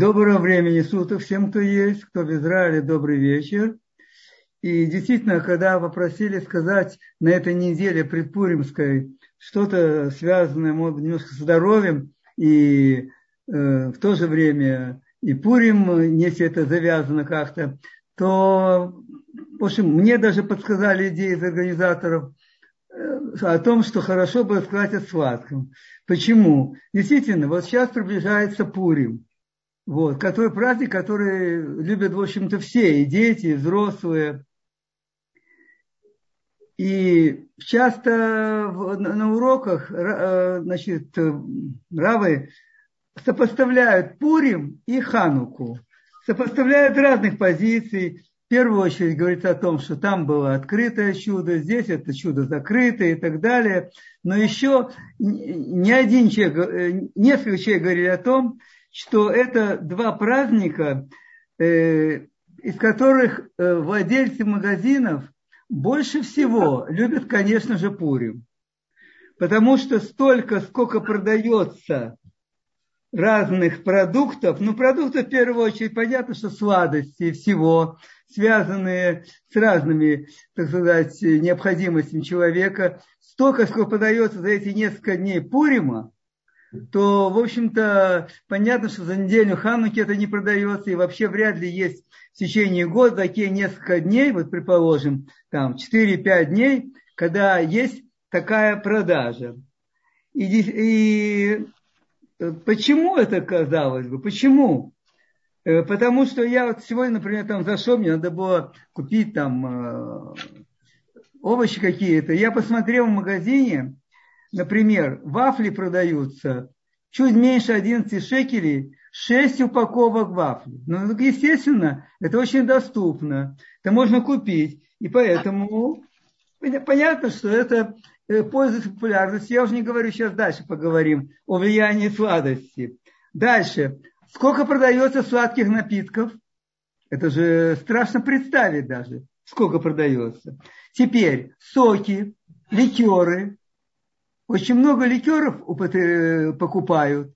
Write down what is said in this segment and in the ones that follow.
Доброго времени суток всем, кто есть, кто в Израиле, добрый вечер. И действительно, когда попросили сказать на этой неделе предпуримской что-то связанное, может немножко с здоровьем, и э, в то же время и Пурим, если это завязано как-то, то, в общем, мне даже подсказали идеи из организаторов э, о том, что хорошо бы сказать о сладком. Почему? Действительно, вот сейчас приближается Пурим – вот, который праздник, который любят, в общем-то, все, и дети, и взрослые. И часто на уроках э, значит, равы сопоставляют Пурим и Хануку. Сопоставляют разных позиций. В первую очередь говорится о том, что там было открытое чудо, здесь это чудо закрытое и так далее. Но еще не один человек, э, несколько человек говорили о том, что это два праздника, э, из которых э, владельцы магазинов больше всего любят, конечно же, Пурим. Потому что столько, сколько продается разных продуктов, ну, продукты в первую очередь, понятно, что сладости всего, связанные с разными, так сказать, необходимостями человека, столько, сколько продается за эти несколько дней Пурима, то, в общем-то, понятно, что за неделю Хануки это не продается, и вообще вряд ли есть в течение года такие несколько дней, вот предположим, там 4-5 дней, когда есть такая продажа. И, и э, почему это казалось бы? Почему? Э, потому что я вот сегодня, например, там зашел, мне надо было купить там э, овощи какие-то. Я посмотрел в магазине, Например, вафли продаются чуть меньше 11 шекелей, 6 упаковок вафли. Ну, естественно, это очень доступно. Это можно купить. И поэтому понятно, что это э, пользуется популярностью. Я уже не говорю, сейчас дальше поговорим о влиянии сладости. Дальше. Сколько продается сладких напитков? Это же страшно представить даже, сколько продается. Теперь соки, ликеры, очень много ликеров покупают.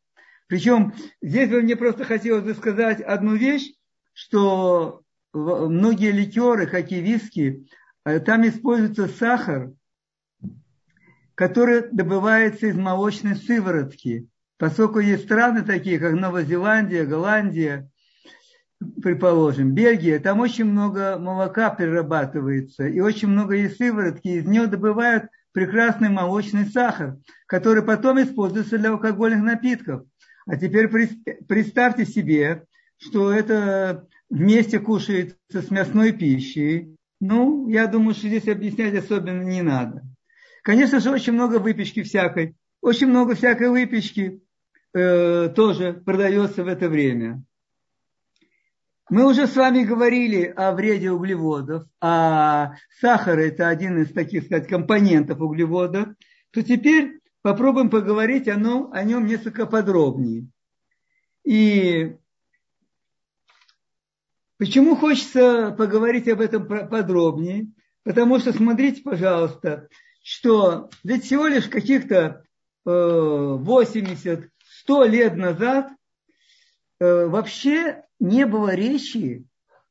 Причем здесь бы мне просто хотелось бы сказать одну вещь, что многие ликеры, как и виски, э, там используется сахар, который добывается из молочной сыворотки. Поскольку есть страны такие, как Новая Зеландия, Голландия, предположим, Бельгия, там очень много молока перерабатывается, и очень много есть сыворотки, из нее добывают прекрасный молочный сахар, который потом используется для алкогольных напитков. А теперь представьте себе, что это вместе кушается с мясной пищей. Ну, я думаю, что здесь объяснять особенно не надо. Конечно же, очень много выпечки всякой. Очень много всякой выпечки э, тоже продается в это время. Мы уже с вами говорили о вреде углеводов, а сахар это один из таких сказать, компонентов углеводов, то теперь попробуем поговорить о нем, о нем несколько подробнее. И почему хочется поговорить об этом подробнее? Потому что смотрите, пожалуйста, что ведь всего лишь каких-то 80-100 э, лет назад вообще не было речи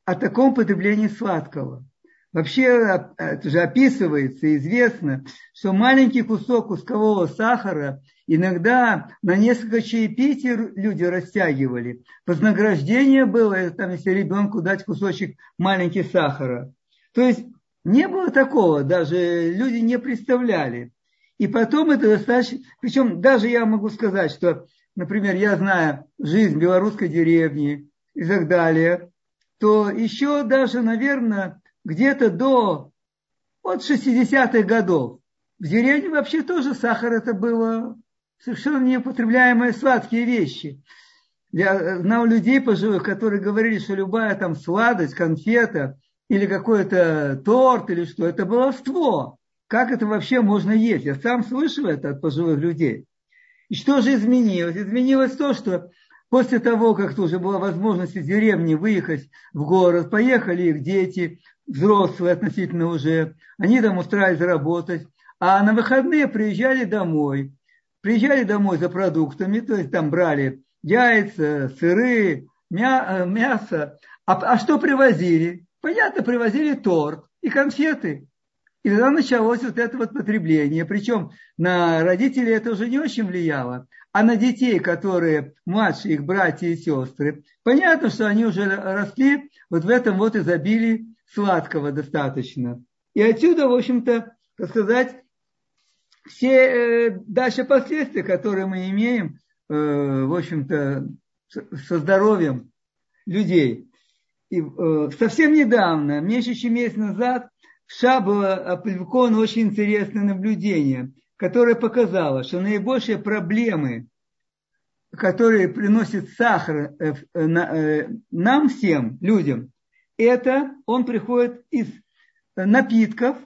о таком потреблении сладкого. Вообще это же описывается, известно, что маленький кусок кускового сахара иногда на несколько чаепитий люди растягивали. Вознаграждение было, там, если ребенку дать кусочек маленький сахара. То есть не было такого, даже люди не представляли. И потом это достаточно, причем даже я могу сказать, что, например, я знаю жизнь белорусской деревни, и так далее, то еще даже, наверное, где-то до от 60-х годов в деревне вообще тоже сахар это было совершенно неупотребляемые сладкие вещи. Я знал людей пожилых, которые говорили, что любая там сладость, конфета или какой-то торт или что, это баловство. Как это вообще можно есть? Я сам слышал это от пожилых людей. И что же изменилось? Изменилось то, что После того, как уже была возможность из деревни выехать в город, поехали их дети, взрослые относительно уже, они там устраивались работать, а на выходные приезжали домой. Приезжали домой за продуктами, то есть там брали яйца, сыры, мя, мясо. А, а что привозили? Понятно, привозили торт и конфеты. И тогда началось вот это вот потребление. Причем на родителей это уже не очень влияло. А на детей, которые младше их братья и сестры, понятно, что они уже росли вот в этом вот изобилии сладкого достаточно. И отсюда, в общем-то, сказать, все э, дальше последствия, которые мы имеем, э, в общем-то, со здоровьем людей. И э, совсем недавно, меньше чем месяц назад, было опубликовано очень интересное наблюдение, которое показало, что наибольшие проблемы, которые приносит сахар нам всем, людям, это он приходит из напитков,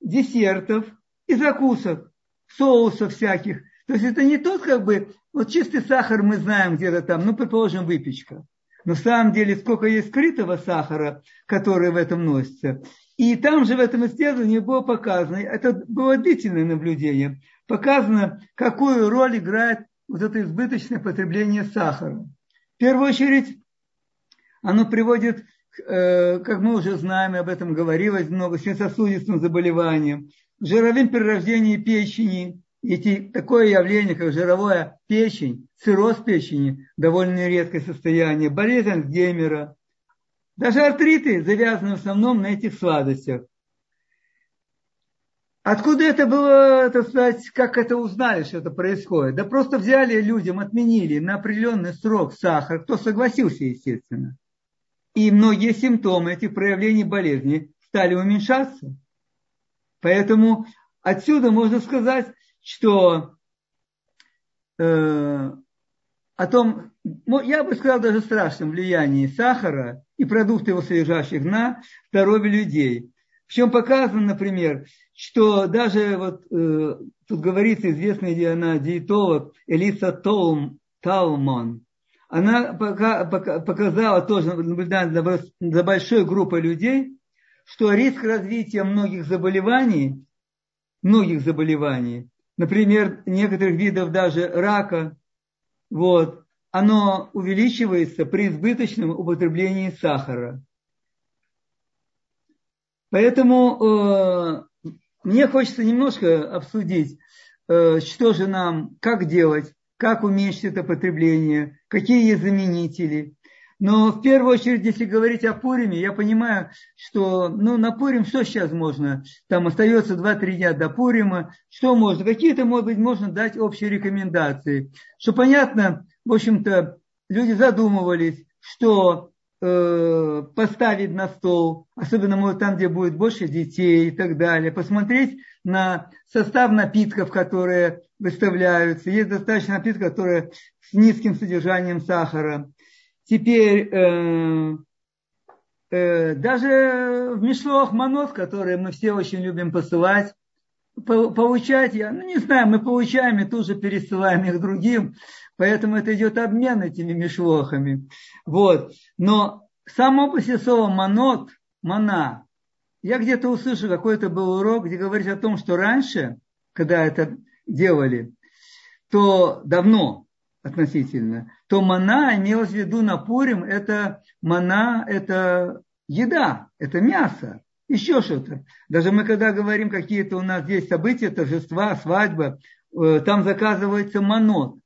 десертов и закусок, соусов всяких. То есть это не тот как бы, вот чистый сахар мы знаем где-то там, ну, предположим, выпечка. Но в самом деле сколько есть скрытого сахара, который в этом носится. И там же в этом исследовании было показано, это было длительное наблюдение, показано, какую роль играет вот это избыточное потребление сахара. В первую очередь, оно приводит Э, как мы уже знаем, об этом говорилось много, сосудистым заболеваниям, жировым перерождением печени. Эти, такое явление, как жировая печень, цирроз печени, довольно редкое состояние, болезнь Альцгеймера, даже артриты завязаны в основном на этих сладостях. Откуда это было, так сказать, как это узнали, что это происходит? Да просто взяли людям, отменили на определенный срок сахар, кто согласился, естественно и многие симптомы этих проявлений болезни стали уменьшаться. Поэтому отсюда можно сказать, что э, о том, я бы сказал, даже страшном влиянии сахара и продуктов его содержащих на здоровье людей. В чем показано, например, что даже вот э, тут говорится известный она диетолог Элиса Толм, Талман, она показала тоже, наблюдая за большой группой людей, что риск развития многих заболеваний, многих заболеваний, например, некоторых видов даже рака, вот, оно увеличивается при избыточном употреблении сахара. Поэтому э, мне хочется немножко обсудить, э, что же нам, как делать, как уменьшить это потребление, какие есть заменители. Но в первую очередь, если говорить о Пуриме, я понимаю, что ну, на Пурим что сейчас можно? Там остается 2-3 дня до Пурима. Что можно? Какие-то, может быть, можно дать общие рекомендации. Что понятно, в общем-то, люди задумывались, что э, поставить на стол, особенно может, там, где будет больше детей и так далее, посмотреть на состав напитков, которые выставляются. Есть достаточно напитков, которые с низким содержанием сахара. Теперь э, э, даже в мишлох манот, которые мы все очень любим посылать, получать, я, ну не знаю, мы получаем и тут же пересылаем их другим, поэтому это идет обмен этими мишлохами. Вот. Но само по себе слово манот, мана, я где-то услышал, какой-то был урок, где говорится о том, что раньше, когда это делали, то давно относительно, то мана имелось в виду на Пурим, это мана, это еда, это мясо, еще что-то. Даже мы когда говорим какие-то у нас здесь события, торжества, свадьба, э, там заказывается манот.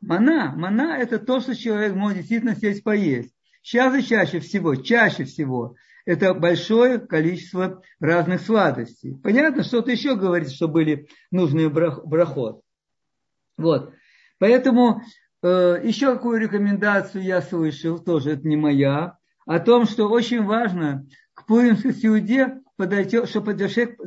Мана, мана это то, что человек может действительно сесть поесть. Сейчас и чаще всего, чаще всего это большое количество разных сладостей. Понятно, что-то еще говорит, что были нужные брахот. Вот. Поэтому э, еще какую рекомендацию я слышал, тоже это не моя, о том, что очень важно к Пуримской сеуде подойти, чтобы подошек,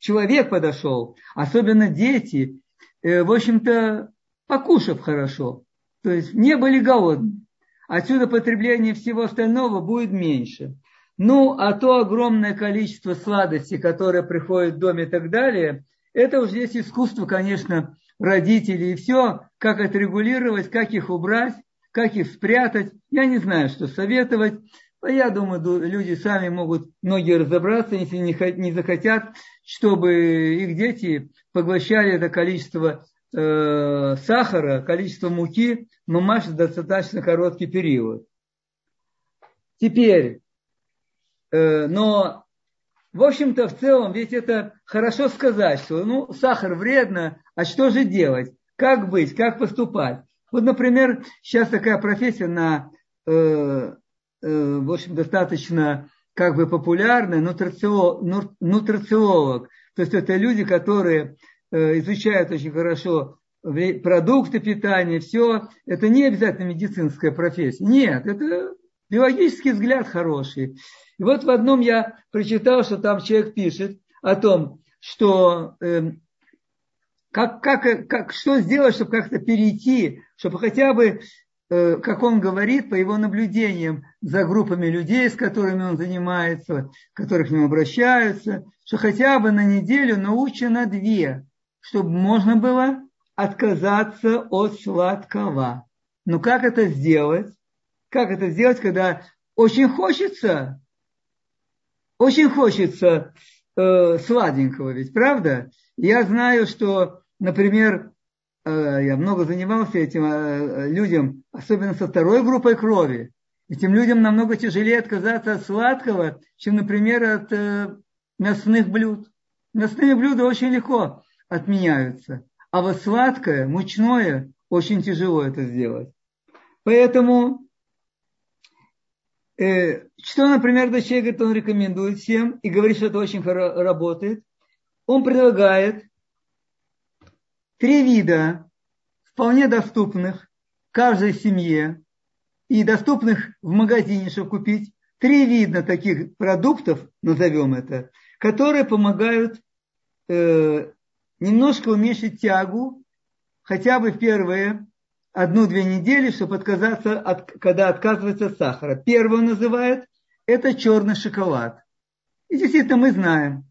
человек подошел, особенно дети, э, в общем-то, покушав хорошо. То есть не были голодны. Отсюда потребление всего остального будет меньше. Ну, а то огромное количество сладостей, которое приходит в доме и так далее, это уже здесь искусство, конечно, родителей и все, как отрегулировать, как их убрать, как их спрятать. Я не знаю, что советовать. Я думаю, люди сами могут многие разобраться, если не захотят, чтобы их дети поглощали это количество э, сахара, количество муки мамаш достаточно короткий период. Теперь, э, но в общем-то, в целом, ведь это хорошо сказать, что ну, сахар вредно, а что же делать? Как быть, как поступать? Вот, например, сейчас такая профессия на, э, э, в общем, достаточно как бы популярная, нутрициолог. нутрициолог. То есть это люди, которые изучают очень хорошо продукты питания, все. Это не обязательно медицинская профессия. Нет, это биологический взгляд хороший. И вот в одном я прочитал, что там человек пишет о том, что э, как, как, как, что сделать, чтобы как-то перейти, чтобы хотя бы, э, как он говорит, по его наблюдениям за группами людей, с которыми он занимается, которых к нему обращаются, что хотя бы на неделю научено на две, чтобы можно было отказаться от сладкого. Но как это сделать? Как это сделать, когда очень хочется, очень хочется э, сладенького ведь, правда? Я знаю, что, например, э, я много занимался этим э, людям, особенно со второй группой крови. Этим людям намного тяжелее отказаться от сладкого, чем, например, от э, мясных блюд. Мясные блюда очень легко отменяются. А вот сладкое, мучное, очень тяжело это сделать. Поэтому Э, что, например, Дачей говорит, он рекомендует всем и говорит, что это очень хорошо работает. Он предлагает три вида вполне доступных каждой семье и доступных в магазине, чтобы купить. Три вида таких продуктов, назовем это, которые помогают э, немножко уменьшить тягу хотя бы в первые одну-две недели, чтобы отказаться, от, когда отказывается от сахара. Первое называют – это черный шоколад. И действительно мы знаем,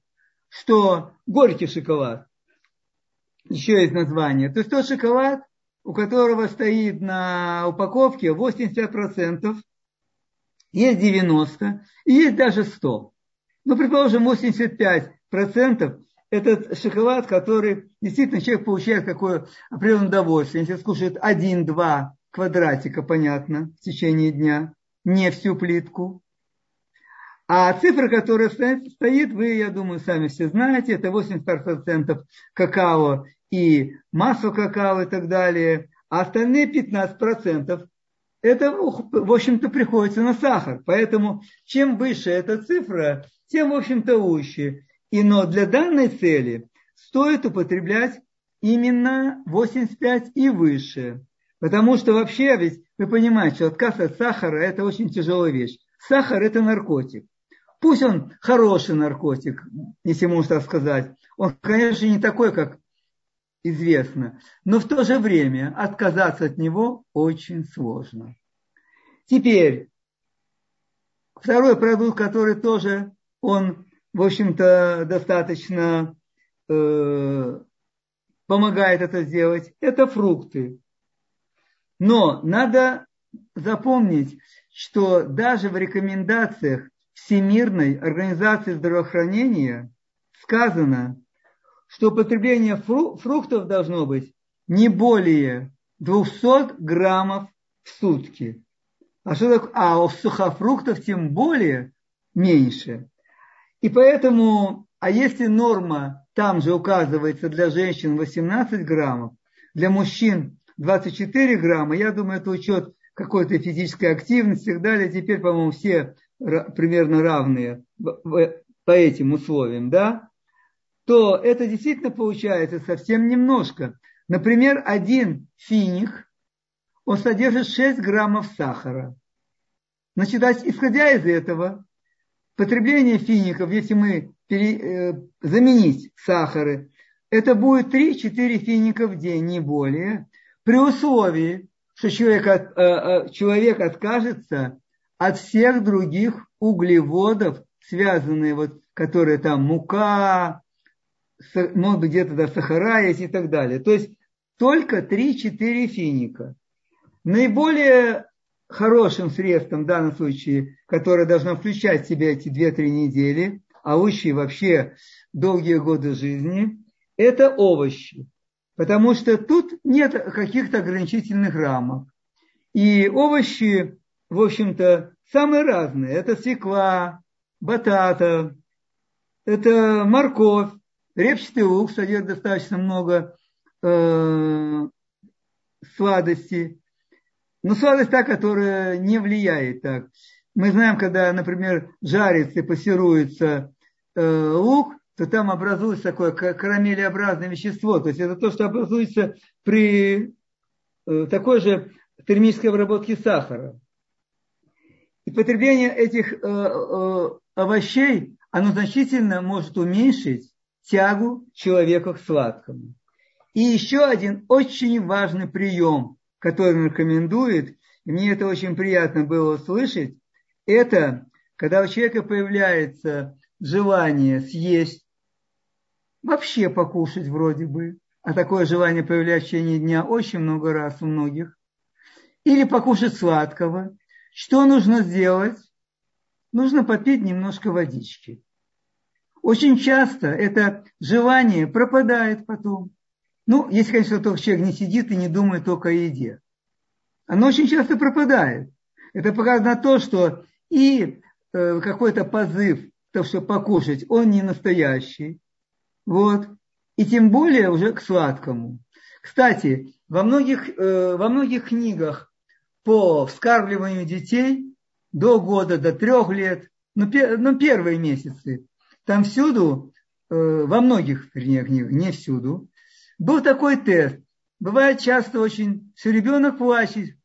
что горький шоколад, еще есть название, то есть тот шоколад, у которого стоит на упаковке 80%, есть 90%, и есть даже 100%. Ну, предположим, 85% этот шоколад, который действительно человек получает какое определенное удовольствие. Если скушает один-два квадратика, понятно, в течение дня, не всю плитку. А цифра, которая стоит, вы, я думаю, сами все знаете, это 80% какао и масло какао и так далее. А остальные 15% это, в общем-то, приходится на сахар. Поэтому чем выше эта цифра, тем, в общем-то, лучше. И но для данной цели стоит употреблять именно 85 и выше. Потому что вообще, ведь вы понимаете, что отказ от сахара – это очень тяжелая вещь. Сахар – это наркотик. Пусть он хороший наркотик, если можно так сказать. Он, конечно, не такой, как известно. Но в то же время отказаться от него очень сложно. Теперь, второй продукт, который тоже он в общем-то, достаточно э, помогает это сделать, это фрукты. Но надо запомнить, что даже в рекомендациях Всемирной организации здравоохранения сказано, что употребление фруктов должно быть не более 200 граммов в сутки. А, что такое? а у сухофруктов тем более меньше. И поэтому, а если норма там же указывается для женщин 18 граммов, для мужчин 24 грамма, я думаю, это учет какой-то физической активности и так далее. Теперь, по-моему, все примерно равные по этим условиям, да, то это действительно получается совсем немножко. Например, один финик, он содержит 6 граммов сахара. Значит, исходя из этого, потребление фиников, если мы пере, э, заменить сахары, это будет 3-4 финика в день, не более, при условии, что человек, от, э, э, человек откажется от всех других углеводов, связанные, вот, которые там мука, может быть, где-то да, сахара есть и так далее. То есть только 3-4 финика. Наиболее хорошим средством в данном случае, которое должно включать в себя эти 2-3 недели, а лучше вообще долгие годы жизни, это овощи. Потому что тут нет каких-то ограничительных рамок. И овощи, в общем-то, самые разные. Это свекла, батата, это морковь, репчатый лук содержит достаточно много э, сладости. Но сладость та, которая не влияет так. Мы знаем, когда, например, жарится и пассируется э, лук, то там образуется такое карамелеобразное вещество. То есть это то, что образуется при э, такой же термической обработке сахара. И потребление этих э, э, овощей, оно значительно может уменьшить тягу человека к сладкому. И еще один очень важный прием, который он рекомендует, и мне это очень приятно было услышать, это когда у человека появляется желание съесть, вообще покушать вроде бы, а такое желание появляется в течение дня очень много раз у многих, или покушать сладкого, что нужно сделать? Нужно попить немножко водички. Очень часто это желание пропадает потом. Ну, если, конечно, только человек не сидит и не думает только о еде. Оно очень часто пропадает. Это показано то, что и э, какой-то позыв, то, что покушать, он не настоящий. Вот. И тем более уже к сладкому. Кстати, во многих, э, во многих книгах по вскармливанию детей до года, до трех лет, ну, пер, ну первые месяцы, там всюду, э, во многих, вернее, книгах, не всюду, был такой тест. Бывает часто очень, что ребенок плачет.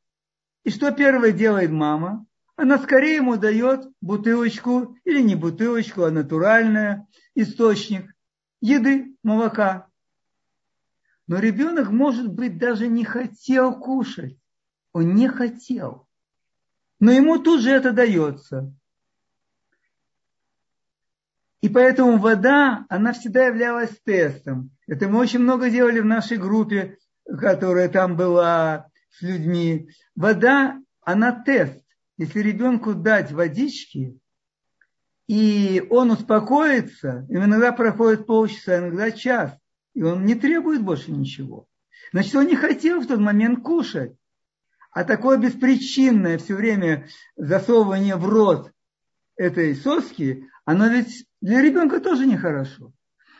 И что первое делает мама? Она скорее ему дает бутылочку, или не бутылочку, а натуральная, источник еды, молока. Но ребенок, может быть, даже не хотел кушать. Он не хотел. Но ему тут же это дается. И поэтому вода, она всегда являлась тестом. Это мы очень много делали в нашей группе, которая там была с людьми. Вода, она тест. Если ребенку дать водички, и он успокоится, иногда проходит полчаса, иногда час, и он не требует больше ничего. Значит, он не хотел в тот момент кушать. А такое беспричинное все время засовывание в рот этой соски, оно ведь для ребенка тоже нехорошо.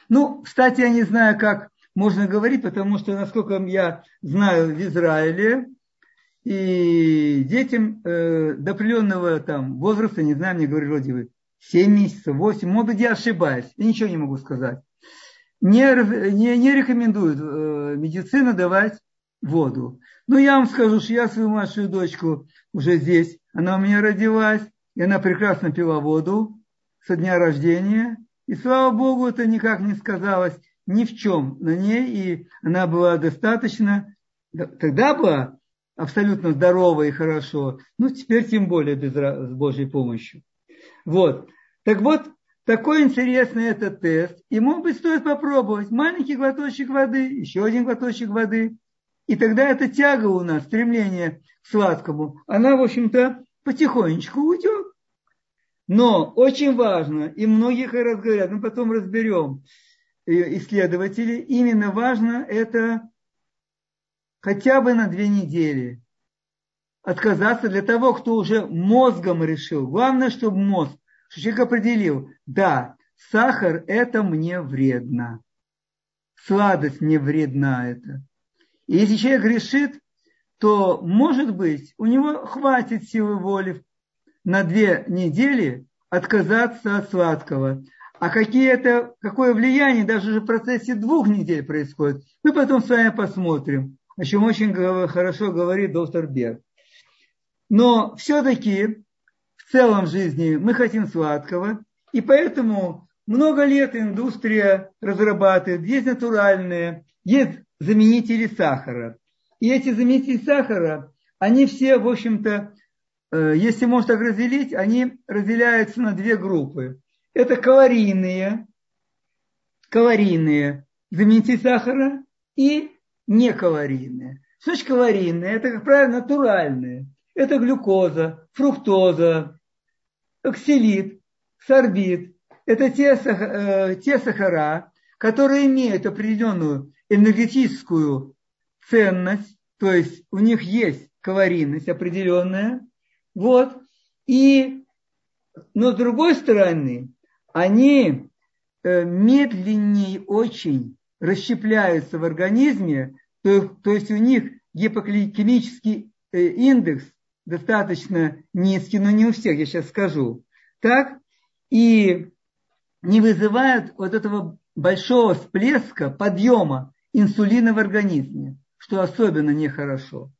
Ну, кстати, я не знаю, как можно говорить, потому что, насколько я знаю, в Израиле и детям э, до определенного там возраста, не знаю, мне говорили вроде бы 7 месяцев, 8, может быть, я ошибаюсь, я ничего не могу сказать. Не, не, не рекомендуют э, медицина давать воду. Но я вам скажу, что я свою младшую дочку уже здесь, она у меня родилась, и она прекрасно пила воду со дня рождения. И слава Богу, это никак не сказалось ни в чем на ней, и она была достаточно, тогда была абсолютно здорова и хорошо, ну теперь тем более без, с Божьей помощью. Вот. Так вот, такой интересный этот тест. И, может быть, стоит попробовать. Маленький глоточек воды, еще один глоточек воды. И тогда эта тяга у нас, стремление к сладкому, она, в общем-то, потихонечку уйдет. Но очень важно, и многих раз говорят, мы потом разберем, э, исследователи, именно важно это хотя бы на две недели отказаться для того, кто уже мозгом решил. Главное, чтобы мозг, что человек определил, да, сахар это мне вредно, сладость мне вредна это. И если человек решит, то, может быть, у него хватит силы воли на две недели отказаться от сладкого. А какие это, какое влияние даже в процессе двух недель происходит, мы потом с вами посмотрим. О чем очень хорошо говорит доктор Берг. Но все-таки в целом жизни мы хотим сладкого, и поэтому много лет индустрия разрабатывает, есть натуральные, есть заменители сахара. И эти заменители сахара, они все, в общем-то, если можно так разделить, они разделяются на две группы. Это калорийные, калорийные заменители сахара и некалорийные. Что значит калорийные? Это, как правило, натуральные. Это глюкоза, фруктоза, оксилит, сорбит. Это те, э, те сахара, которые имеют определенную энергетическую ценность, то есть у них есть калорийность определенная, вот, и, но с другой стороны, они э, медленнее очень расщепляются в организме, то, то есть у них гипогликемический э, индекс достаточно низкий, но не у всех, я сейчас скажу. Так, и не вызывают вот этого большого всплеска, подъема инсулина в организме, что особенно нехорошо.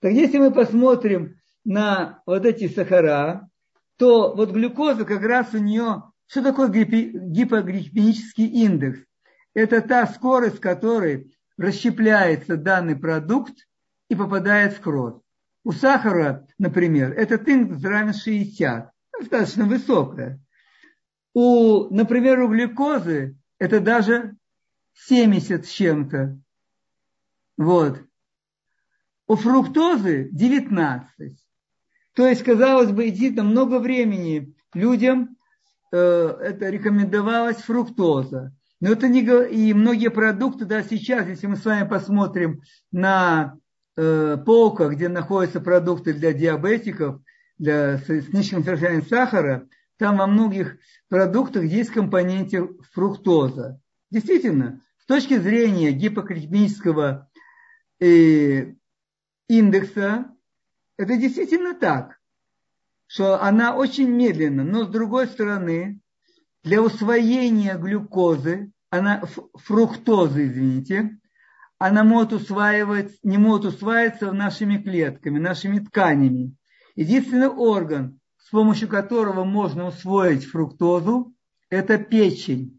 Так если мы посмотрим на вот эти сахара, то вот глюкоза как раз у нее, что такое гипогликемический индекс? Это та скорость, которой расщепляется данный продукт и попадает в кровь. У сахара, например, этот индекс равен 60, достаточно высокая. У, например, у глюкозы это даже 70 с чем-то. Вот. У фруктозы 19. То есть, казалось бы, действительно много времени людям э, это рекомендовалось фруктоза. Но это не и многие продукты, да, сейчас, если мы с вами посмотрим на э, полках, где находятся продукты для диабетиков, для с низким содержанием сахара, там во многих продуктах есть компоненте фруктоза. Действительно, с точки зрения гипокликемического э, индекса, это действительно так, что она очень медленна, но с другой стороны, для усвоения глюкозы, она, фруктозы, извините, она может усваивать, не может усваиваться нашими клетками, нашими тканями. Единственный орган, с помощью которого можно усвоить фруктозу, это печень.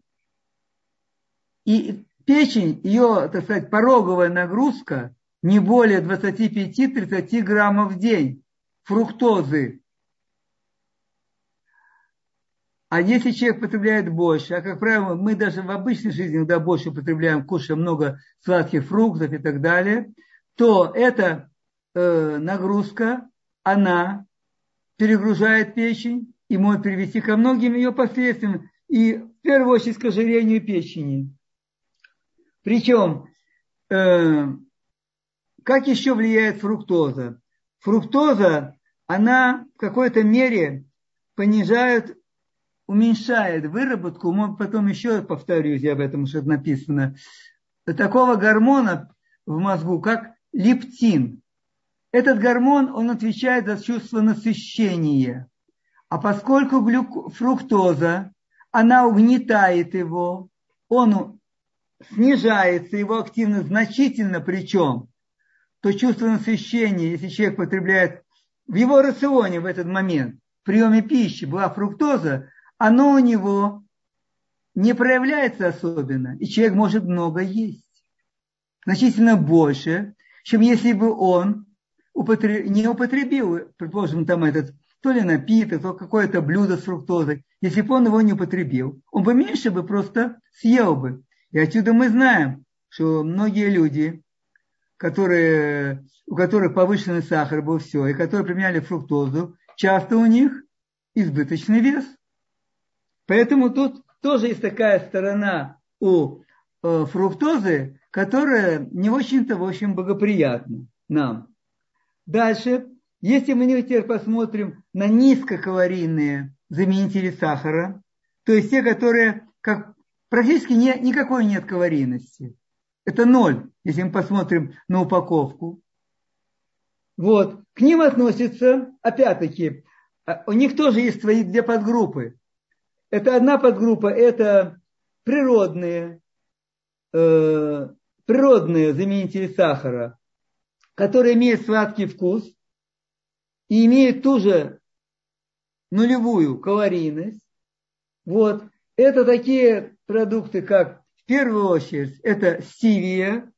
И печень, ее, так сказать, пороговая нагрузка не более 25-30 граммов в день фруктозы. А если человек потребляет больше, а как правило, мы даже в обычной жизни, когда больше употребляем, кушаем много сладких фруктов и так далее, то эта э, нагрузка, она перегружает печень и может привести ко многим ее последствиям, и в первую очередь к ожирению печени. Причем, э, как еще влияет фруктоза? Фруктоза, она в какой-то мере понижает, уменьшает выработку, потом еще повторюсь, я об этом что написано, такого гормона в мозгу, как лептин. Этот гормон, он отвечает за чувство насыщения. А поскольку глюк... фруктоза, она угнетает его, он снижается, его активность значительно причем, то чувство насыщения, если человек потребляет в его рационе в этот момент, в приеме пищи была фруктоза, оно у него не проявляется особенно, и человек может много есть. Значительно больше, чем если бы он не употребил, предположим, там этот то ли напиток, то какое-то блюдо с фруктозой. Если бы он его не употребил, он бы меньше бы просто съел бы. И отсюда мы знаем, что многие люди, которые, у которых повышенный сахар был все, и которые применяли фруктозу, часто у них избыточный вес. Поэтому тут тоже есть такая сторона у э, фруктозы, которая не очень-то, в общем, благоприятна нам. Дальше, если мы теперь посмотрим на низкокалорийные заменители сахара, то есть те, которые как, практически не, никакой нет калорийности. Это ноль, если мы посмотрим на упаковку. Вот. К ним относятся, опять-таки, а, у них тоже есть свои две подгруппы. Это одна подгруппа, это природные, э, природные заменители сахара, который имеет сладкий вкус и имеет ту же нулевую калорийность, вот, это такие продукты, как в первую очередь это стивия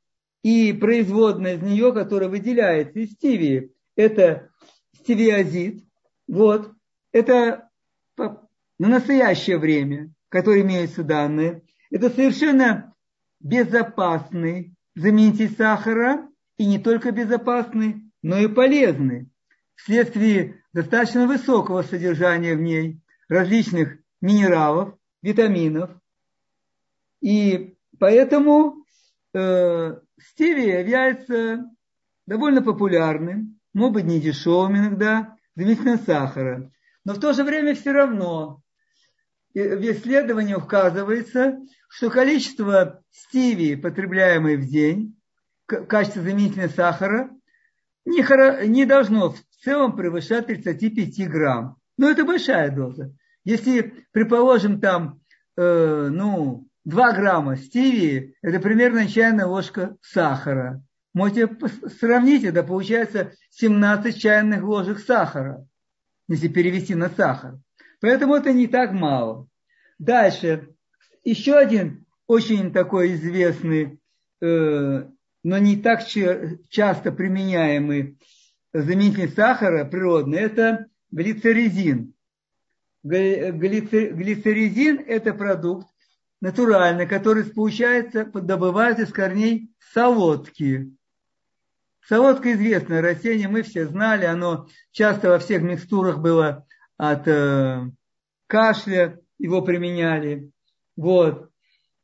и производная из нее, которая выделяется из стивии, это стивиазид. Вот, это на настоящее время, которое имеются данные, это совершенно безопасный заменитель сахара, и не только безопасны, но и полезны вследствие достаточно высокого содержания в ней различных минералов, витаминов. И поэтому э, стевия является довольно популярным, может быть, не дешевым иногда, заменителем сахара. Но в то же время все равно в исследовании указывается, что количество стивии, потребляемой в день, в качестве заменителя сахара, не, не должно в целом превышать 35 грамм. Но это большая доза. Если, предположим, там, э, ну, 2 грамма стивии, это примерно чайная ложка сахара. Можете сравнить, это получается 17 чайных ложек сахара, если перевести на сахар. Поэтому это не так мало. Дальше. Еще один очень такой известный, э, но не так часто применяемый заменитель сахара природный, это глицеризин. Глицеризин – это продукт натуральный, который получается, добывают из корней солодки. Солодка известное растение, мы все знали, оно часто во всех микстурах было от э, кашля, его применяли. Вот.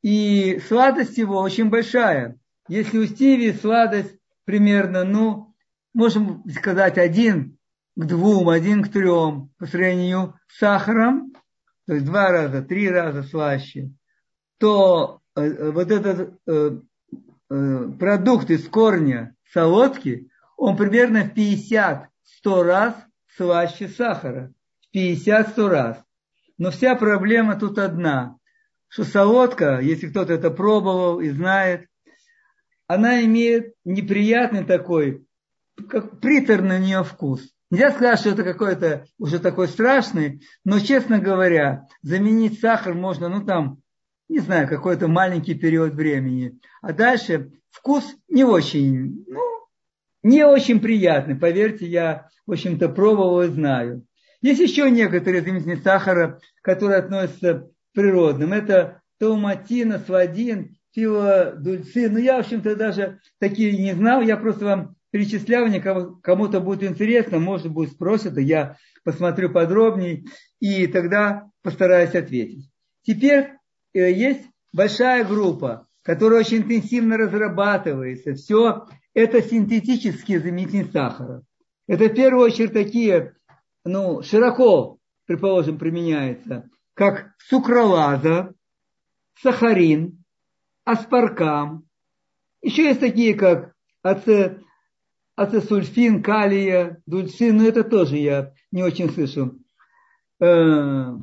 И сладость его очень большая. Если у стиви сладость примерно, ну, можем сказать, один к двум, один к трем по сравнению с сахаром, то есть два раза, три раза слаще, то э, вот этот э, э, продукт из корня солодки, он примерно в 50-100 раз слаще сахара. В 50-100 раз. Но вся проблема тут одна, что солодка, если кто-то это пробовал и знает, она имеет неприятный такой, как приторный у нее вкус. Нельзя сказать, что это какой-то уже такой страшный, но, честно говоря, заменить сахар можно, ну там, не знаю, какой-то маленький период времени. А дальше вкус не очень, ну, не очень приятный. Поверьте, я, в общем-то, пробовал и знаю. Есть еще некоторые заменители сахара, которые относятся к природным. Это тауматин, асвадин, филодульцин. Ну, я, в общем-то, даже такие не знал. Я просто вам перечислял, кому-то будет интересно, может быть, спросят, я посмотрю подробнее, и тогда постараюсь ответить. Теперь есть большая группа, которая очень интенсивно разрабатывается. Все это синтетические заменители сахара. Это в первую очередь такие ну, широко, предположим, применяется, как сукралаза, сахарин, аспаркам. Еще есть такие, как аце, ацесульфин, калия, дульцин, но это тоже я не очень слышу. Э,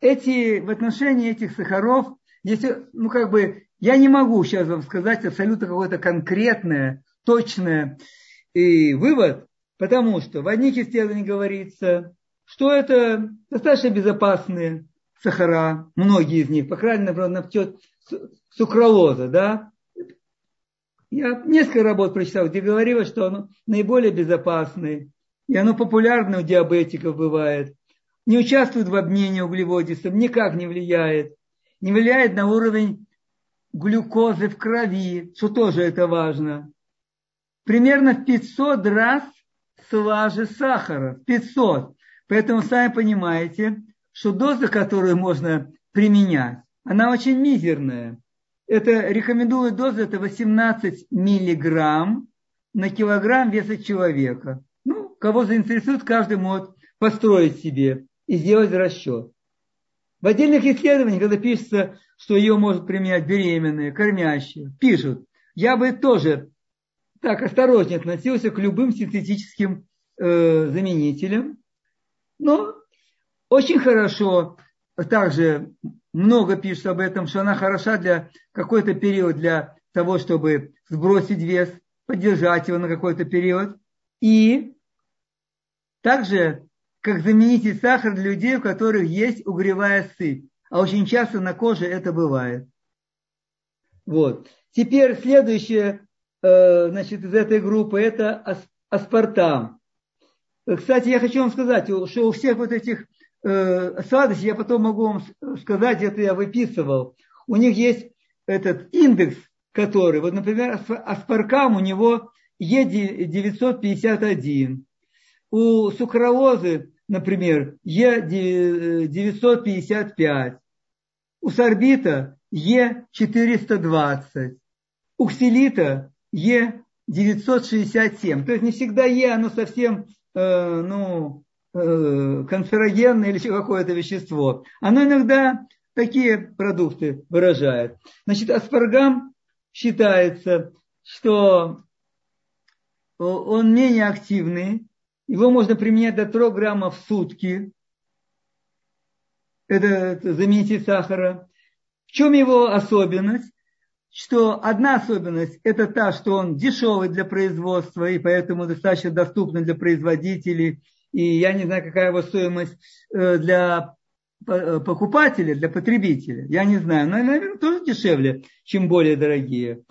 эти, в отношении этих сахаров, если, ну, как бы, я не могу сейчас вам сказать абсолютно какое-то конкретное, точное и вывод, Потому что в одних исследованиях говорится, что это достаточно безопасные сахара, многие из них, по крайней мере, напчет сукралоза, да. Я несколько работ прочитал, где говорилось, что оно наиболее безопасное, и оно популярно у диабетиков бывает, не участвует в обмене углеводистов, никак не влияет, не влияет на уровень глюкозы в крови, что тоже это важно. Примерно в 500 раз слаже сахара, 500. Поэтому сами понимаете, что доза, которую можно применять, она очень мизерная. Это рекомендуют доза, это 18 миллиграмм на килограмм веса человека. Ну, кого заинтересует, каждый может построить себе и сделать расчет. В отдельных исследованиях, когда пишется, что ее может применять беременные, кормящие, пишут, я бы тоже так осторожнее относился к любым синтетическим э, заменителям. Но очень хорошо, также много пишут об этом, что она хороша для какой-то период, для того, чтобы сбросить вес, поддержать его на какой-то период. И также как заменитель сахара для людей, у которых есть угревая сыпь. А очень часто на коже это бывает. Вот. Теперь следующее Э, значит, из этой группы, это аспартам. Кстати, я хочу вам сказать, что у всех вот этих э, сладостей, я потом могу вам сказать, это я выписывал, у них есть этот индекс, который, вот, например, аспаркам у него Е951, у сукралозы, например, Е955, у сорбита Е420, уксилита Е967. То есть не всегда Е, оно совсем э, ну, э, канцерогенное или какое-то вещество. Оно иногда такие продукты выражает. Значит, аспаргам считается, что он менее активный, его можно применять до 3 граммов в сутки. Это, это заменитель сахара. В чем его особенность? Что одна особенность – это та, что он дешевый для производства, и поэтому достаточно доступный для производителей. И я не знаю, какая его стоимость э, для э, покупателя, для потребителя. Я не знаю, но, наверное, тоже дешевле, чем более дорогие.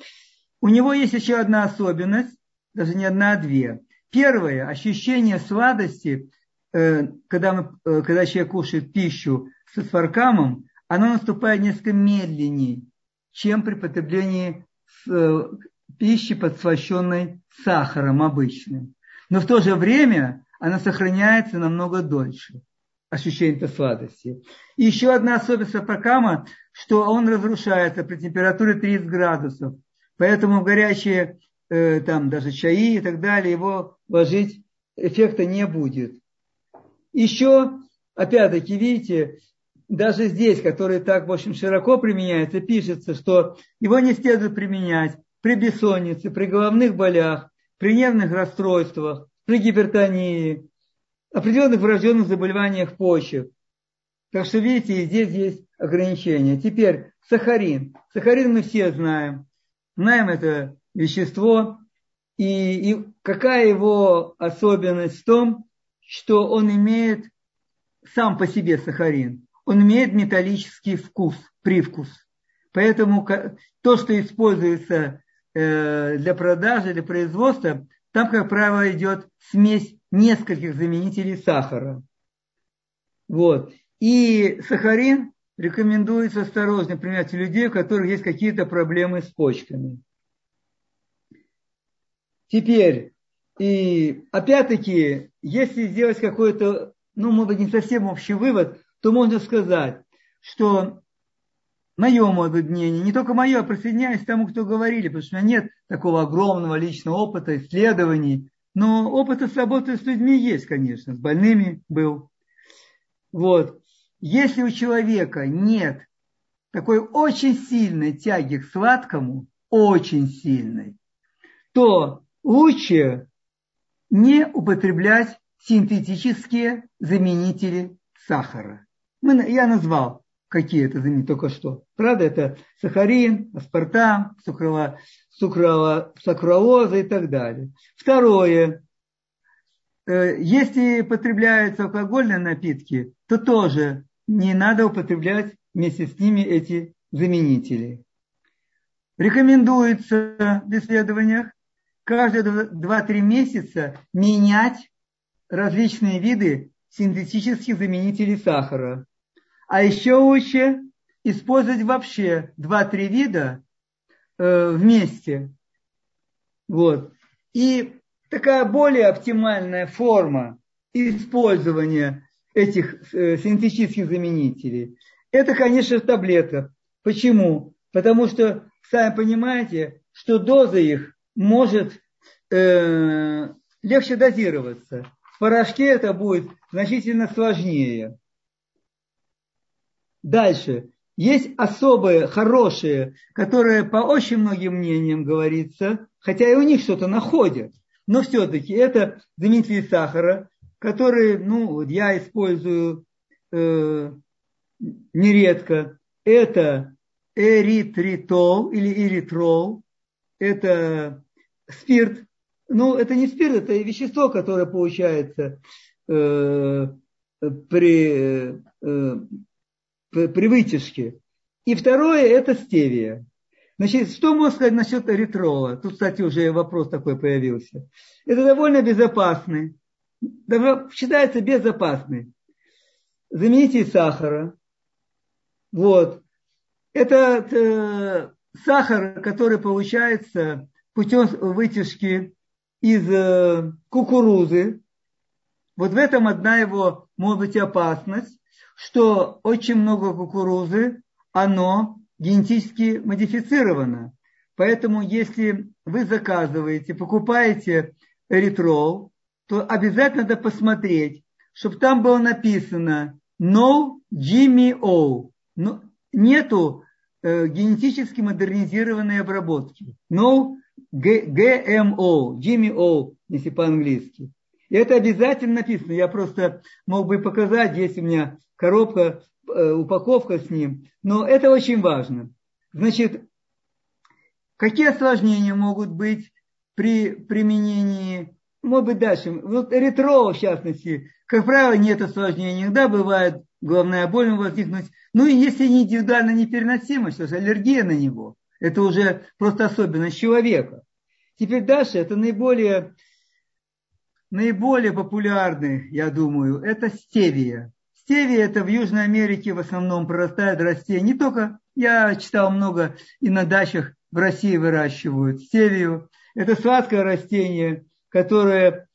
У него есть еще одна особенность, даже не одна, а две. Первое, ощущение сладости, э, когда, мы, э, когда человек кушает пищу с фаркамом, оно наступает несколько медленнее, чем при потреблении э, пищи, подслащенной сахаром обычным. Но в то же время она сохраняется намного дольше, ощущение сладости. И еще одна особенность фаркама, что он разрушается при температуре 30 градусов. Поэтому в горячие э, там даже чаи и так далее, его ложить эффекта не будет. Еще, опять-таки, видите, даже здесь, который так, в общем, широко применяется, пишется, что его не следует применять при бессоннице, при головных болях, при нервных расстройствах, при гипертонии, определенных врожденных заболеваниях почек. Так что, видите, здесь есть ограничения. Теперь сахарин. Сахарин мы все знаем. Знаем это вещество. И, и какая его особенность в том, что он имеет сам по себе сахарин, он имеет металлический вкус, привкус. Поэтому то, что используется э, для продажи, для производства, там, как правило, идет смесь нескольких заменителей сахара. Вот. И сахарин рекомендуется осторожно применять у людей, у которых есть какие-то проблемы с почками. Теперь, и опять-таки, если сделать какой-то, ну, может быть, не совсем общий вывод, то можно сказать, что мое, мнение, не только мое, а присоединяюсь к тому, кто говорили, потому что у меня нет такого огромного личного опыта, исследований, но опыт с работой с людьми есть, конечно, с больными был. Вот. Если у человека нет такой очень сильной тяги к сладкому, очень сильной, то лучше не употреблять синтетические заменители сахара. Мы, я назвал, какие это заменители только что. Правда, это сахарин, аспартам, сукрола, сукрола, сакролоза и так далее. Второе. Э, если потребляются алкогольные напитки, то тоже не надо употреблять вместе с ними эти заменители. Рекомендуется в исследованиях каждые 2-3 месяца менять различные виды синтетических заменителей сахара. А еще лучше использовать вообще 2-3 вида э, вместе. Вот. И такая более оптимальная форма использования этих э, синтетических заменителей, это, конечно, таблетка. Почему? Потому что, сами понимаете, что доза их может э, легче дозироваться. В порошке это будет значительно сложнее. Дальше. Есть особые, хорошие, которые по очень многим мнениям говорится, хотя и у них что-то находят. Но все-таки это заменители сахара, которые, ну, вот я использую э, нередко. Это эритритол или эритрол. Это спирт, ну, это не спирт, это вещество, которое получается э, при, э, при вытяжке. И второе – это стевия. Значит, что можно сказать насчет эритрола? Тут, кстати, уже вопрос такой появился. Это довольно безопасный, считается безопасный. Заменитель сахара. Вот. Это э, сахар, который получается путем вытяжки из э, кукурузы. Вот в этом одна его, может быть, опасность, что очень много кукурузы, оно генетически модифицировано. Поэтому, если вы заказываете, покупаете эритрол, то обязательно надо посмотреть, чтобы там было написано no GMO. Но нету э, генетически модернизированной обработки. No GMO, GMO, если по-английски. И это обязательно написано. Я просто мог бы показать, есть у меня коробка, э, упаковка с ним. Но это очень важно. Значит, какие осложнения могут быть при применении, может быть, дальше. Вот эритрол, в частности, как правило, нет осложнений. Иногда бывает головная боль возникнуть. Ну и если не индивидуально непереносимость, то есть аллергия на него, это уже просто особенность человека. Теперь дальше, это наиболее, наиболее популярный, я думаю, это стевия. Стевия это в Южной Америке в основном прорастает растение. Не только, я читал много, и на дачах в России выращивают стевию. Это сладкое растение, которое,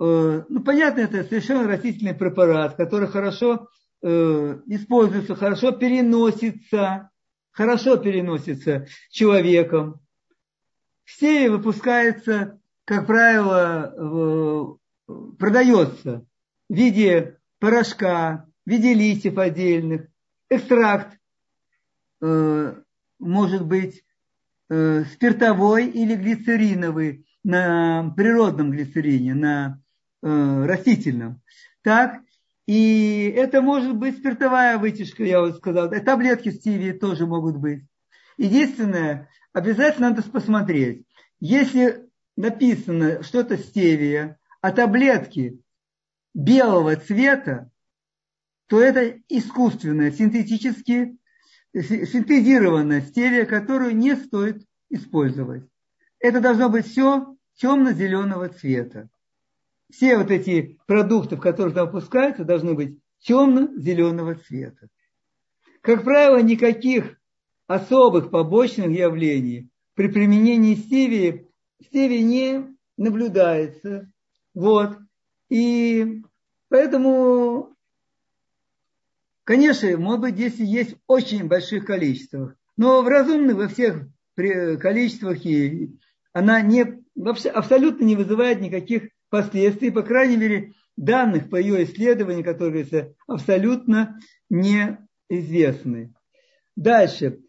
э, ну понятно, это совершенно растительный препарат, который хорошо э, используется, хорошо переносится, хорошо переносится человеком. Стевия выпускается, как правило, продается в виде порошка, в виде листьев отдельных, экстракт э, может быть э, спиртовой или глицериновый на природном глицерине, на э, растительном. Так, и это может быть спиртовая вытяжка, я вот сказал. Таблетки стивии тоже могут быть. Единственное, обязательно надо посмотреть. Если написано что-то стевия, а таблетки белого цвета, то это искусственная, синтетически синтезированная стевия, которую не стоит использовать. Это должно быть все темно-зеленого цвета. Все вот эти продукты, в которых там выпускаются, должны быть темно-зеленого цвета. Как правило, никаких особых побочных явлений при применении стевии, стевии не наблюдается. Вот. И поэтому Конечно, может быть, если есть очень больших количествах, но в разумных во всех количествах и она не, вообще, абсолютно не вызывает никаких последствий, по крайней мере, данных по ее исследованию, которые абсолютно неизвестны. Дальше.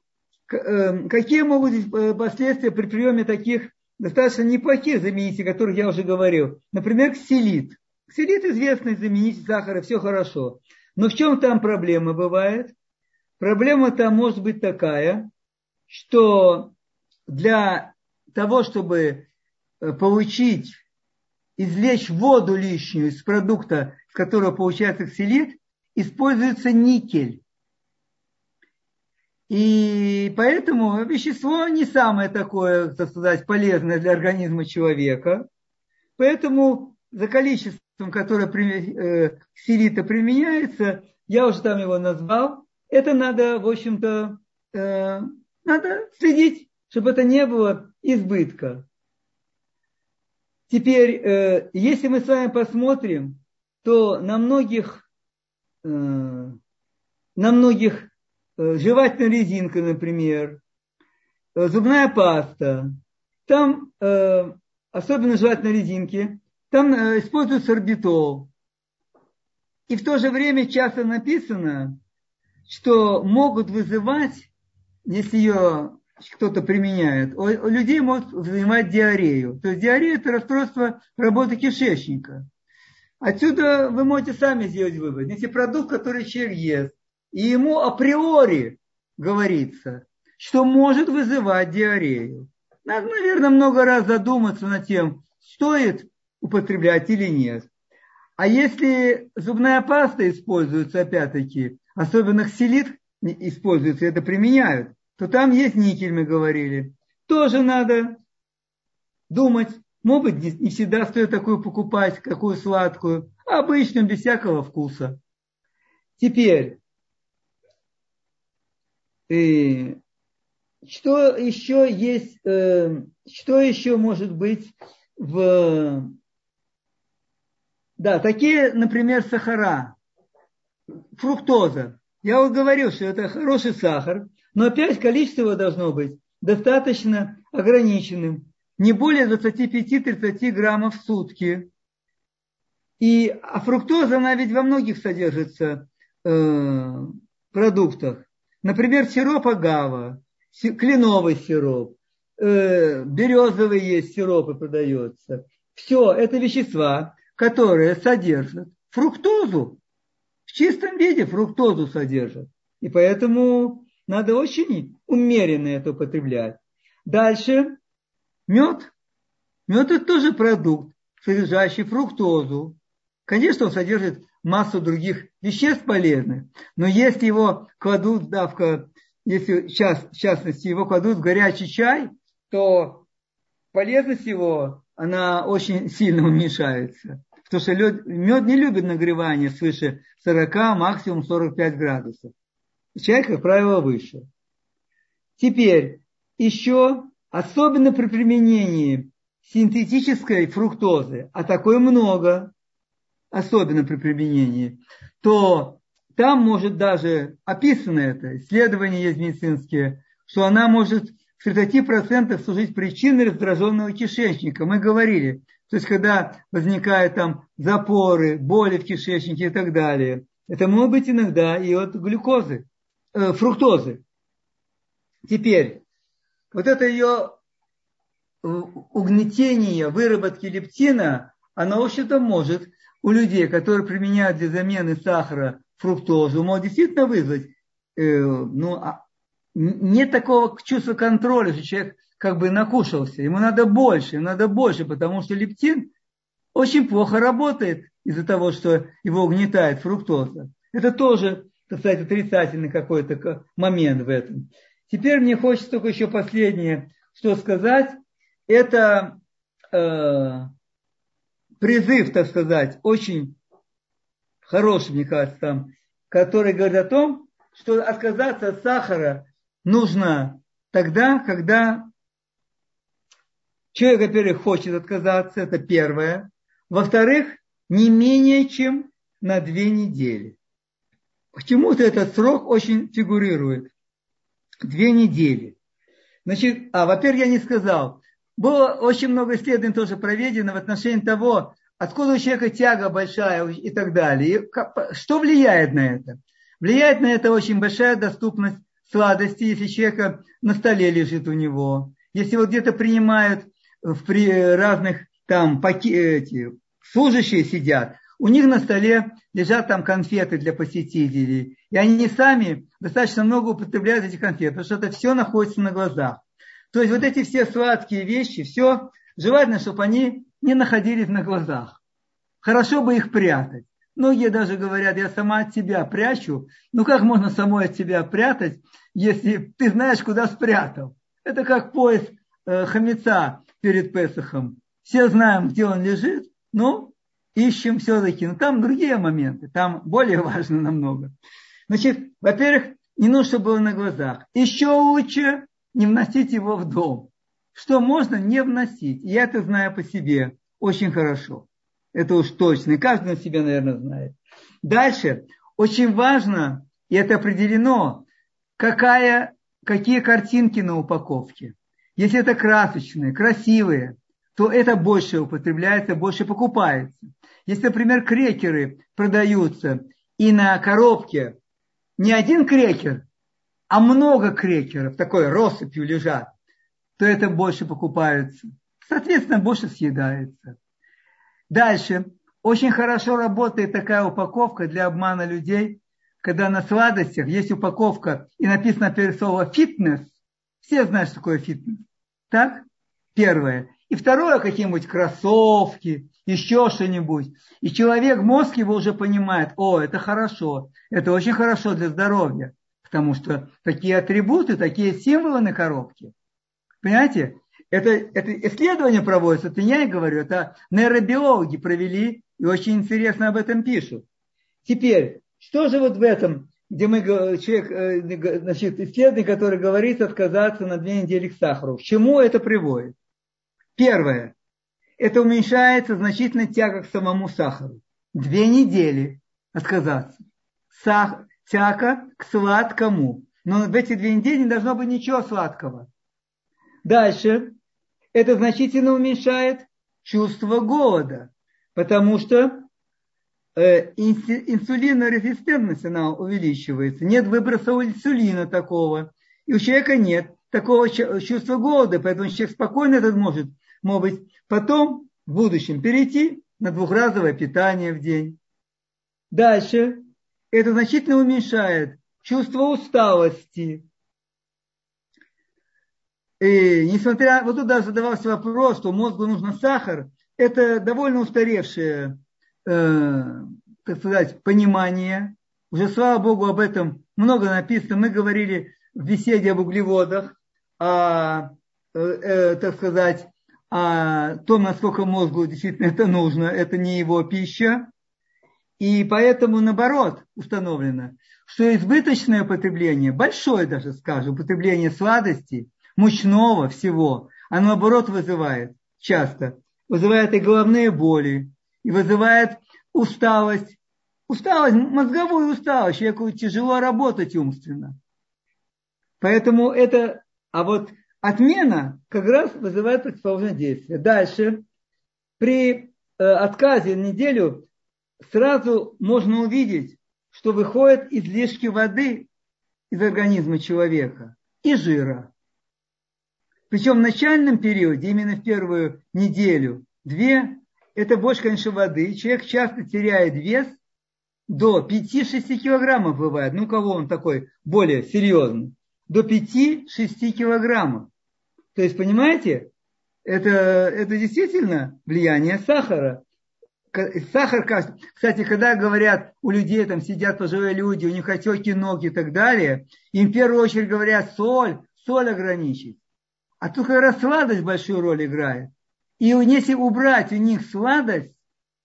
Эм, какие могут быть э, последствия при приеме таких достаточно неплохих заменителей, о которых я уже говорил? Например, ксилит. Ксилит известный заменитель сахара, все хорошо. Но в чем там проблема бывает? Проблема там может быть такая, что для того, чтобы э, получить, извлечь воду лишнюю из продукта, из которого получается ксилит, используется никель. И поэтому вещество не самое такое, так сказать, полезное для организма человека. Поэтому за количество которое э, силита применяется, я уже там его назвал, это надо, в общем-то, э, надо следить, чтобы это не было избытка. Теперь, э, если мы с вами посмотрим, то на многих, на многих жевательная резинка, например, зубная паста, там, особенно жевательной резинки, там э, используется орбитол. И в то же время часто написано, что могут вызывать, если ее кто-то применяет, у людей может вызывать диарею. То есть диарея – это расстройство работы кишечника. Отсюда вы можете сами сделать вывод. Если продукт, который человек ест, и ему априори говорится, что может вызывать диарею. Надо, наверное, много раз задуматься над тем, стоит употреблять или нет. А если зубная паста используется, опять-таки, особенно ксилит используется, это применяют, то там есть никель, мы говорили. Тоже надо думать. Может быть, не всегда стоит такую покупать, какую сладкую, а без всякого вкуса. Теперь, э, что еще есть, э, что еще может быть в да, такие, например, сахара, фруктоза. Я вот говорил, что это хороший сахар, но опять количество его должно быть достаточно ограниченным, не более 25-30 граммов в сутки. И, а фруктоза, она ведь во многих содержится э, продуктах. Например, сироп агава, кленовый сироп, э, березовый есть сиропы продается. Все это вещества, которые содержат фруктозу. В чистом виде фруктозу содержат. И поэтому надо очень умеренно это употреблять. Дальше мед. Мед это тоже продукт, содержащий фруктозу. Конечно, он содержит массу других веществ полезных, но если его кладут, давка, если в частности его кладут в горячий чай, то полезность его, она очень сильно уменьшается. Потому что лед, мед не любит нагревание свыше 40, максимум 45 градусов. Чай, как правило, выше. Теперь еще, особенно при применении синтетической фруктозы, а такой много, особенно при применении, то там может даже описано это, исследования есть медицинские, что она может в 30% служить причиной раздраженного кишечника. Мы говорили, то есть когда возникают там запоры, боли в кишечнике и так далее. Это может быть иногда и от глюкозы, э, фруктозы. Теперь, вот это ее э, угнетение выработки лептина, оно, в общем-то, может у людей, которые применяют для замены сахара фруктозу, может действительно вызвать э, ну, а, нет такого чувства контроля, что человек как бы накушался. Ему надо больше, ему надо больше, потому что лептин очень плохо работает из-за того, что его угнетает фруктоза. Это тоже, так сказать, отрицательный какой-то момент в этом. Теперь мне хочется только еще последнее, что сказать. Это э, призыв, так сказать, очень хороший, мне кажется, там, который говорит о том, что отказаться от сахара нужно тогда, когда человек, во-первых, хочет отказаться, это первое. Во-вторых, не менее чем на две недели. Почему-то этот срок очень фигурирует. Две недели. Значит, а, во-первых, я не сказал. Было очень много исследований тоже проведено в отношении того, откуда у человека тяга большая и так далее. И что влияет на это? Влияет на это очень большая доступность сладости, если человека на столе лежит у него. Если вот где-то принимают в при разных там эти, служащие сидят, у них на столе лежат там конфеты для посетителей. И они сами достаточно много употребляют эти конфеты, потому что это все находится на глазах. То есть вот эти все сладкие вещи, все желательно, чтобы они не находились на глазах. Хорошо бы их прятать. Многие даже говорят, я сама от себя прячу. Ну как можно самой от себя прятать, если ты знаешь, куда спрятал? Это как пояс э, хамеца перед Песохом. Все знаем, где он лежит, но ищем все-таки. Но там другие моменты, там более важно намного. Значит, во-первых, не нужно, чтобы было на глазах. Еще лучше не вносить его в дом. Что можно не вносить. Я это знаю по себе очень хорошо. Это уж точно. И каждый на себя, наверное, знает. Дальше. Очень важно, и это определено, какая, какие картинки на упаковке. Если это красочные, красивые, то это больше употребляется, больше покупается. Если, например, крекеры продаются, и на коробке не один крекер, а много крекеров, такой россыпью лежат, то это больше покупается. Соответственно, больше съедается. Дальше. Очень хорошо работает такая упаковка для обмана людей, когда на сладостях есть упаковка и написано перед слово фитнес. Все знают, что такое фитнес. Так? Первое. И второе, какие-нибудь кроссовки, еще что-нибудь. И человек, мозг его уже понимает, о, это хорошо, это очень хорошо для здоровья. Потому что такие атрибуты, такие символы на коробке. Понимаете? Это, это исследование проводится, это я говорю, это нейробиологи провели и очень интересно об этом пишут. Теперь, что же вот в этом, где мы, человек, э, значит, исследование, который говорит отказаться на две недели к сахару. К чему это приводит? Первое. Это уменьшается значительно тяга к самому сахару. Две недели отказаться. Сах, тяга к сладкому. Но в эти две недели не должно быть ничего сладкого. Дальше. Это значительно уменьшает чувство голода, потому что э, инсулинорезистентность она увеличивается. Нет выброса инсулина такого. И у человека нет такого чувства голода, поэтому человек спокойно этот может, может быть, потом в будущем перейти на двухразовое питание в день. Дальше. Это значительно уменьшает чувство усталости. И несмотря, вот туда задавался вопрос, что мозгу нужно сахар, это довольно устаревшее, э, так сказать, понимание. Уже, слава богу, об этом много написано. Мы говорили в беседе об углеводах, о, э, э, так сказать, о том, насколько мозгу действительно это нужно. Это не его пища. И поэтому, наоборот, установлено, что избыточное употребление, большое даже, скажем, употребление сладостей, мучного всего, оно, наоборот, вызывает часто, вызывает и головные боли, и вызывает усталость, усталость, мозговую усталость, человеку тяжело работать умственно. Поэтому это, а вот отмена как раз вызывает противоположное действие. Дальше, при э, отказе неделю сразу можно увидеть, что выходят излишки воды из организма человека и жира. Причем в начальном периоде, именно в первую неделю, две, это больше, конечно, воды. Человек часто теряет вес до 5-6 килограммов бывает. Ну, кого он такой более серьезный? До 5-6 килограммов. То есть, понимаете, это, это действительно влияние сахара сахар, кстати, когда говорят, у людей там сидят пожилые люди, у них отеки ноги и так далее, им в первую очередь говорят соль, соль ограничить. А тут как раз сладость большую роль играет. И если убрать у них сладость,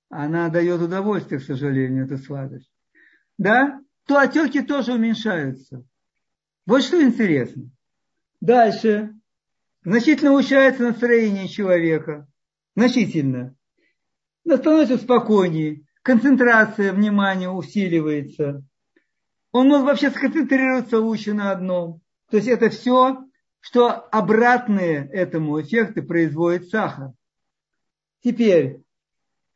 она дает удовольствие, к сожалению, эта сладость, да, то отеки тоже уменьшаются. Вот что интересно. Дальше. Значительно улучшается настроение человека. Значительно становится спокойнее, концентрация внимания усиливается. Он может вообще сконцентрироваться лучше на одном. То есть это все, что обратные этому эффекты производит сахар. Теперь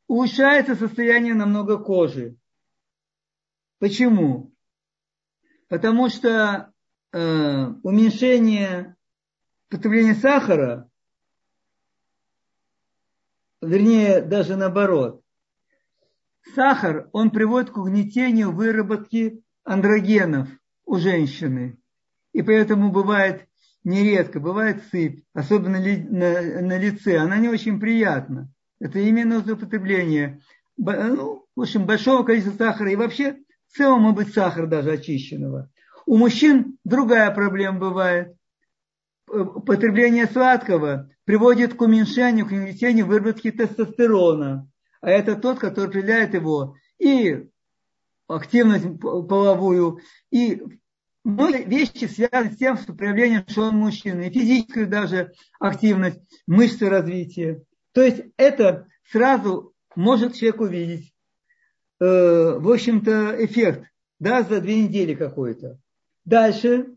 улучшается состояние намного кожи. Почему? Потому что э, уменьшение потребления сахара вернее, даже наоборот. Сахар, он приводит к угнетению выработки андрогенов у женщины. И поэтому бывает нередко, бывает сыпь, особенно на, на лице. Она не очень приятна. Это именно из употребления ну, в общем, большого количества сахара. И вообще в целом может быть сахар даже очищенного. У мужчин другая проблема бывает. Потребление сладкого приводит к уменьшению, к угнетению выработки тестостерона. А это тот, который определяет его и активность половую, и многие вещи связаны с тем, что проявление, что он мужчина, и физическую даже активность, мышцы развития. То есть это сразу может человек увидеть, э, в общем-то, эффект, да, за две недели какой-то. Дальше.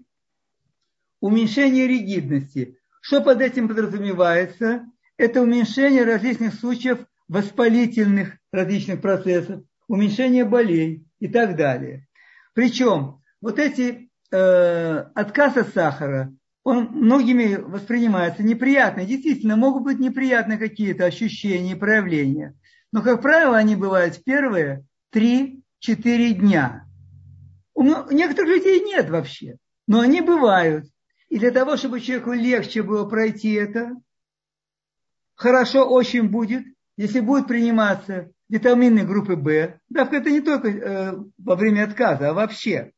Уменьшение ригидности. Что под этим подразумевается? Это уменьшение различных случаев воспалительных различных процессов, уменьшение болей и так далее. Причем вот эти э, отказ от сахара, он многими воспринимается неприятно. Действительно, могут быть неприятные какие-то ощущения и проявления. Но, как правило, они бывают в первые 3-4 дня. У некоторых людей нет вообще, но они бывают. И для того, чтобы человеку легче было пройти это, хорошо очень будет, если будет приниматься витамины группы В. Да, это не только э, во время отказа, а вообще.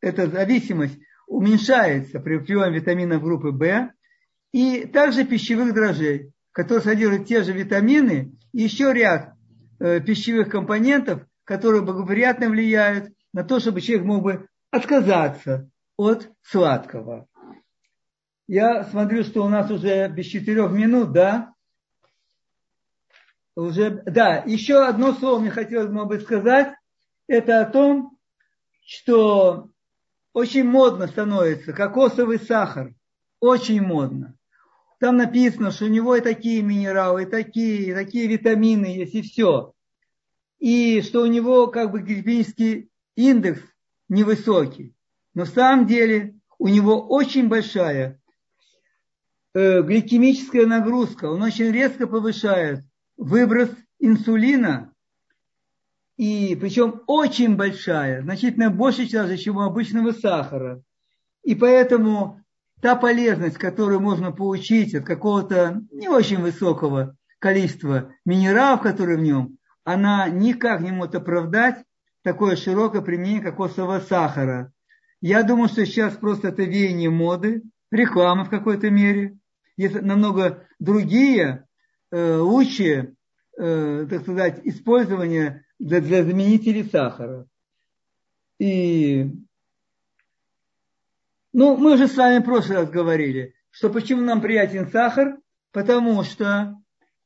Эта зависимость уменьшается при приеме витаминов группы В. И также пищевых дрожжей, которые содержат те же витамины и еще ряд э, пищевых компонентов, которые благоприятно влияют на то, чтобы человек мог бы отказаться от сладкого. Я смотрю, что у нас уже без четырех минут, да? Уже, да, еще одно слово мне хотелось бы сказать. Это о том, что очень модно становится кокосовый сахар. Очень модно. там написано, что у него и такие минералы, и такие, и такие витамины есть, и все. И что у него как бы гликемический индекс невысокий. Но в самом деле у него очень большая э, гликемическая нагрузка. Он очень резко повышает выброс инсулина, и причем очень большая, значительно больше даже, чем у обычного сахара. И поэтому та полезность, которую можно получить от какого-то не очень высокого количества минералов, которые в нем, она никак не может оправдать такое широкое применение кокосового сахара. Я думаю, что сейчас просто это веяние моды, реклама в какой-то мере. Есть намного другие, э, лучшие, э, так сказать, использования для, для заменителей сахара. И ну, мы уже с вами в прошлый раз говорили, что почему нам приятен сахар, потому что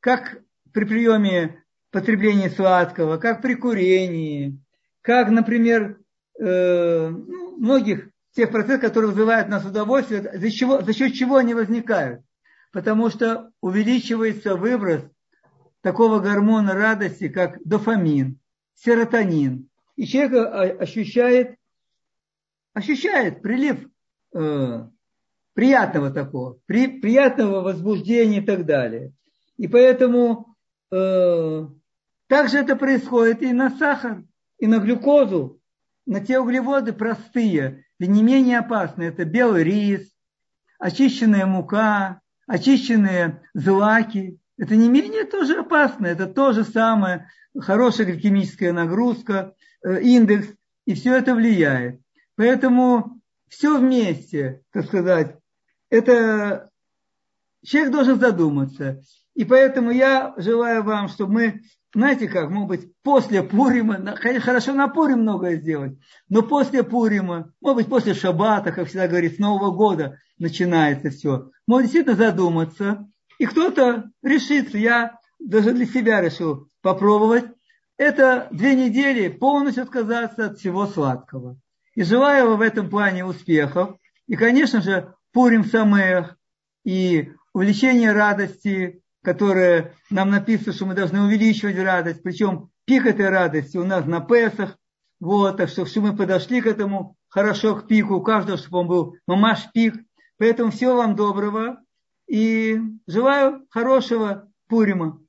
как при приеме потребления сладкого, как при курении, как, например, э, ну, многих тех процессов, которые вызывают нас удовольствие, за, чего, за счет чего они возникают. Потому что увеличивается выброс такого гормона радости, как дофамин, серотонин. И человек ощущает, ощущает прилив э, приятного такого, при, приятного возбуждения и так далее. И поэтому э, также это происходит и на сахар, и на глюкозу, на те углеводы простые, и не менее опасные. Это белый рис, очищенная мука, очищенные злаки. Это не менее тоже опасно. Это то же самое, хорошая гликемическая нагрузка, э, индекс, и все это влияет. Поэтому все вместе, так сказать, это человек должен задуматься. И поэтому я желаю вам, чтобы мы, знаете как, может быть, после Пурима, хорошо на Пурим многое сделать, но после Пурима, может быть, после Шаббата, как всегда говорит, с Нового года начинается все. Может действительно задуматься, и кто-то решится, я даже для себя решил попробовать, это две недели полностью отказаться от всего сладкого. И желаю вам в этом плане успехов. И, конечно же, Пурим Самех и увеличение радости, которое нам написано, что мы должны увеличивать радость. Причем пик этой радости у нас на Песах. Вот, так что, чтобы мы подошли к этому хорошо к пику, у каждого, чтобы он был мамаш пик. Поэтому всего вам доброго и желаю хорошего Пурима.